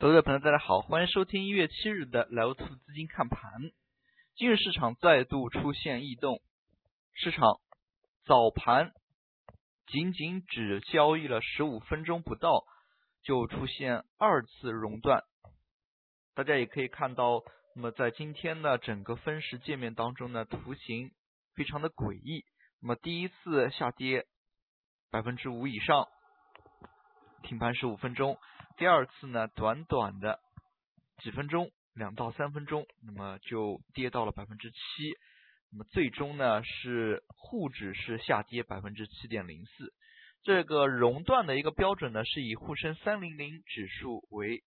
各位朋友，大家好，欢迎收听一月七日的莱欧兔资金看盘。今日市场再度出现异动，市场早盘仅仅只交易了十五分钟不到，就出现二次熔断。大家也可以看到，那么在今天的整个分时界面当中呢，图形非常的诡异。那么第一次下跌百分之五以上，停盘十五分钟。第二次呢，短短的几分钟，两到三分钟，那么就跌到了百分之七。那么最终呢，是沪指是下跌百分之七点零四。这个熔断的一个标准呢，是以沪深三零零指数为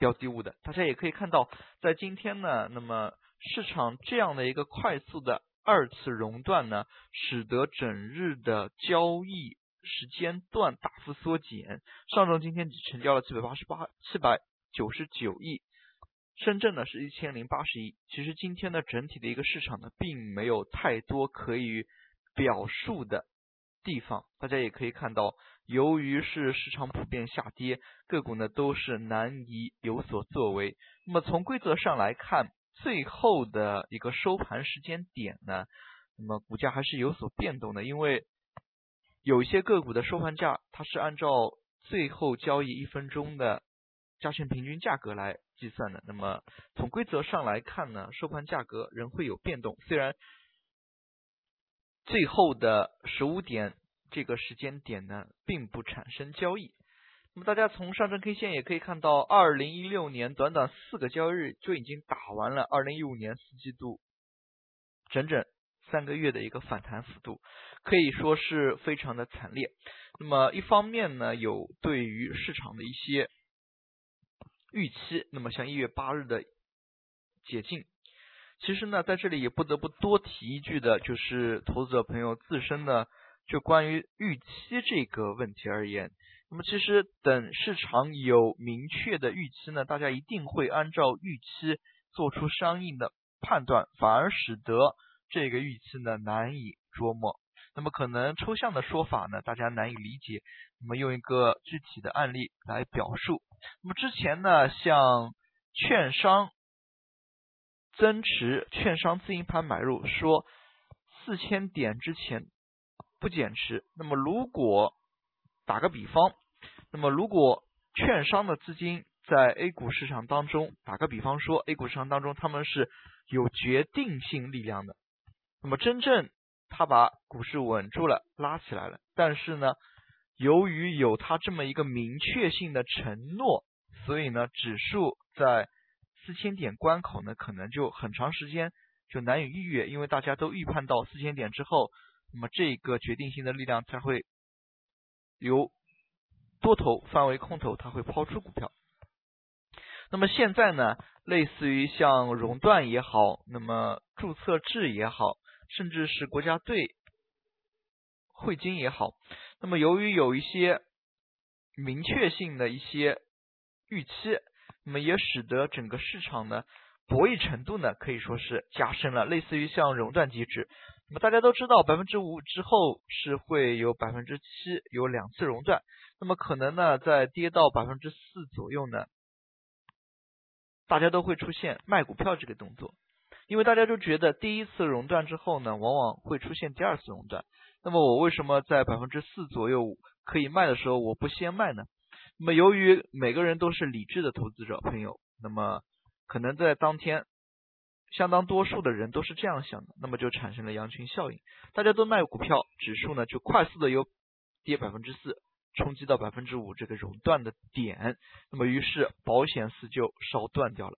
标的物的。大家也可以看到，在今天呢，那么市场这样的一个快速的二次熔断呢，使得整日的交易。时间段大幅缩减，上证今天只成交了七百八十八七百九十九亿，深圳呢是一千零八十亿。其实今天的整体的一个市场呢，并没有太多可以表述的地方。大家也可以看到，由于是市场普遍下跌，个股呢都是难以有所作为。那么从规则上来看，最后的一个收盘时间点呢，那么股价还是有所变动的，因为。有一些个股的收盘价，它是按照最后交易一分钟的加权平均价格来计算的。那么从规则上来看呢，收盘价格仍会有变动。虽然最后的十五点这个时间点呢，并不产生交易。那么大家从上证 K 线也可以看到，二零一六年短短四个交易日就已经打完了二零一五年四季度整整。三个月的一个反弹幅度可以说是非常的惨烈。那么一方面呢，有对于市场的一些预期。那么像一月八日的解禁，其实呢，在这里也不得不多提一句的，就是投资者朋友自身呢，就关于预期这个问题而言。那么其实等市场有明确的预期呢，大家一定会按照预期做出相应的判断，反而使得。这个预期呢难以捉摸，那么可能抽象的说法呢大家难以理解，那么用一个具体的案例来表述。那么之前呢像券商增持、券商自营盘买入，说四千点之前不减持。那么如果打个比方，那么如果券商的资金在 A 股市场当中，打个比方说 A 股市场当中他们是有决定性力量的。那么真正他把股市稳住了，拉起来了。但是呢，由于有他这么一个明确性的承诺，所以呢，指数在四千点关口呢，可能就很长时间就难以逾越，因为大家都预判到四千点之后，那么这个决定性的力量才会由多头翻为空头，它会抛出股票。那么现在呢，类似于像熔断也好，那么注册制也好。甚至是国家队汇金也好，那么由于有一些明确性的一些预期，那么也使得整个市场呢博弈程度呢可以说是加深了，类似于像熔断机制。那么大家都知道，百分之五之后是会有百分之七有两次熔断，那么可能呢在跌到百分之四左右呢，大家都会出现卖股票这个动作。因为大家都觉得第一次熔断之后呢，往往会出现第二次熔断。那么我为什么在百分之四左右可以卖的时候，我不先卖呢？那么由于每个人都是理智的投资者朋友，那么可能在当天相当多数的人都是这样想的，那么就产生了羊群效应，大家都卖股票，指数呢就快速的由跌百分之四冲击到百分之五这个熔断的点，那么于是保险丝就烧断掉了。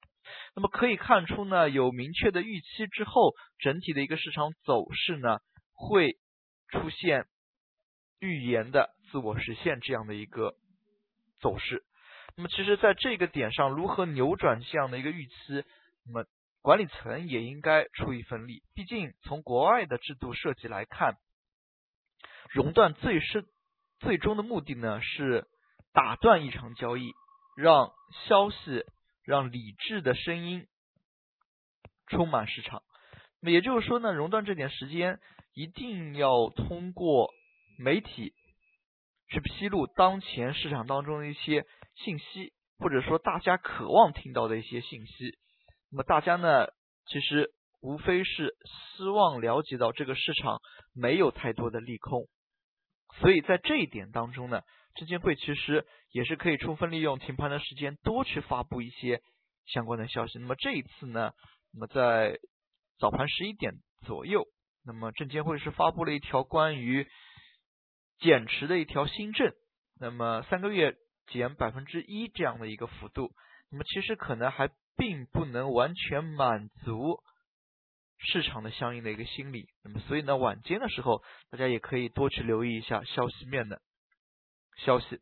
那么可以看出呢，有明确的预期之后，整体的一个市场走势呢，会出现预言的自我实现这样的一个走势。那么其实在这个点上，如何扭转这样的一个预期，那么管理层也应该出一份力。毕竟从国外的制度设计来看，熔断最深最终的目的呢，是打断一场交易，让消息。让理智的声音充满市场。也就是说呢，熔断这点时间一定要通过媒体去披露当前市场当中的一些信息，或者说大家渴望听到的一些信息。那么大家呢，其实无非是希望了解到这个市场没有太多的利空，所以在这一点当中呢，证监会其实也是可以充分利用停盘的时间，多去发布一些相关的消息。那么这一次呢，那么在早盘十一点左右，那么证监会是发布了一条关于减持的一条新政，那么三个月减百分之一这样的一个幅度，那么其实可能还。并不能完全满足市场的相应的一个心理，那么所以呢，晚间的时候大家也可以多去留意一下消息面的消息。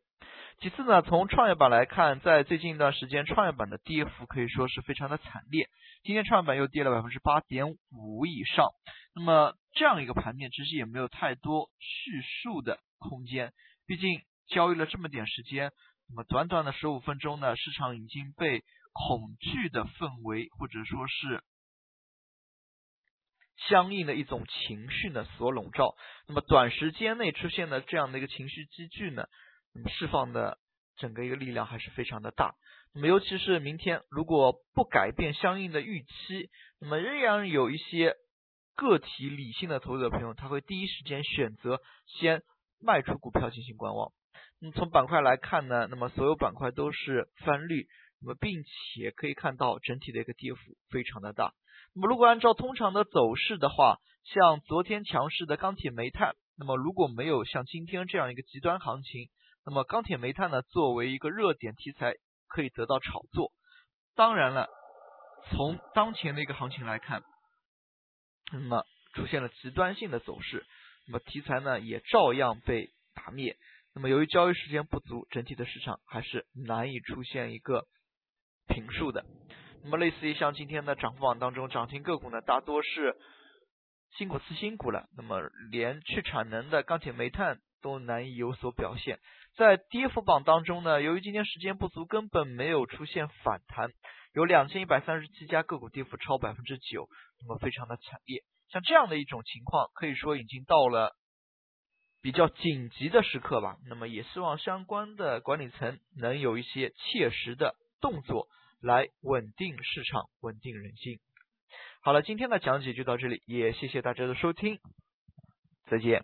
其次呢，从创业板来看，在最近一段时间，创业板的跌幅可以说是非常的惨烈。今天创业板又跌了百分之八点五以上，那么这样一个盘面其实也没有太多叙述的空间，毕竟交易了这么点时间，那么短短的十五分钟呢，市场已经被。恐惧的氛围，或者说是相应的一种情绪呢所笼罩。那么短时间内出现的这样的一个情绪积聚呢，那么释放的整个一个力量还是非常的大。那么尤其是明天如果不改变相应的预期，那么仍然有一些个体理性的投资者朋友，他会第一时间选择先卖出股票进行观望。那么从板块来看呢，那么所有板块都是翻绿。那么，并且可以看到整体的一个跌幅非常的大。那么，如果按照通常的走势的话，像昨天强势的钢铁、煤炭，那么如果没有像今天这样一个极端行情，那么钢铁、煤炭呢，作为一个热点题材，可以得到炒作。当然了，从当前的一个行情来看，那么出现了极端性的走势，那么题材呢也照样被打灭。那么由于交易时间不足，整体的市场还是难以出现一个。平数的，那么类似于像今天的涨幅榜当中，涨停个股呢，大多是新股次新股了。那么连去产能的钢铁、煤炭都难以有所表现。在跌幅榜当中呢，由于今天时间不足，根本没有出现反弹，有两千一百三十七家个股跌幅超百分之九，那么非常的惨烈。像这样的一种情况，可以说已经到了比较紧急的时刻吧。那么也希望相关的管理层能有一些切实的。动作来稳定市场，稳定人心。好了，今天的讲解就到这里，也谢谢大家的收听，再见。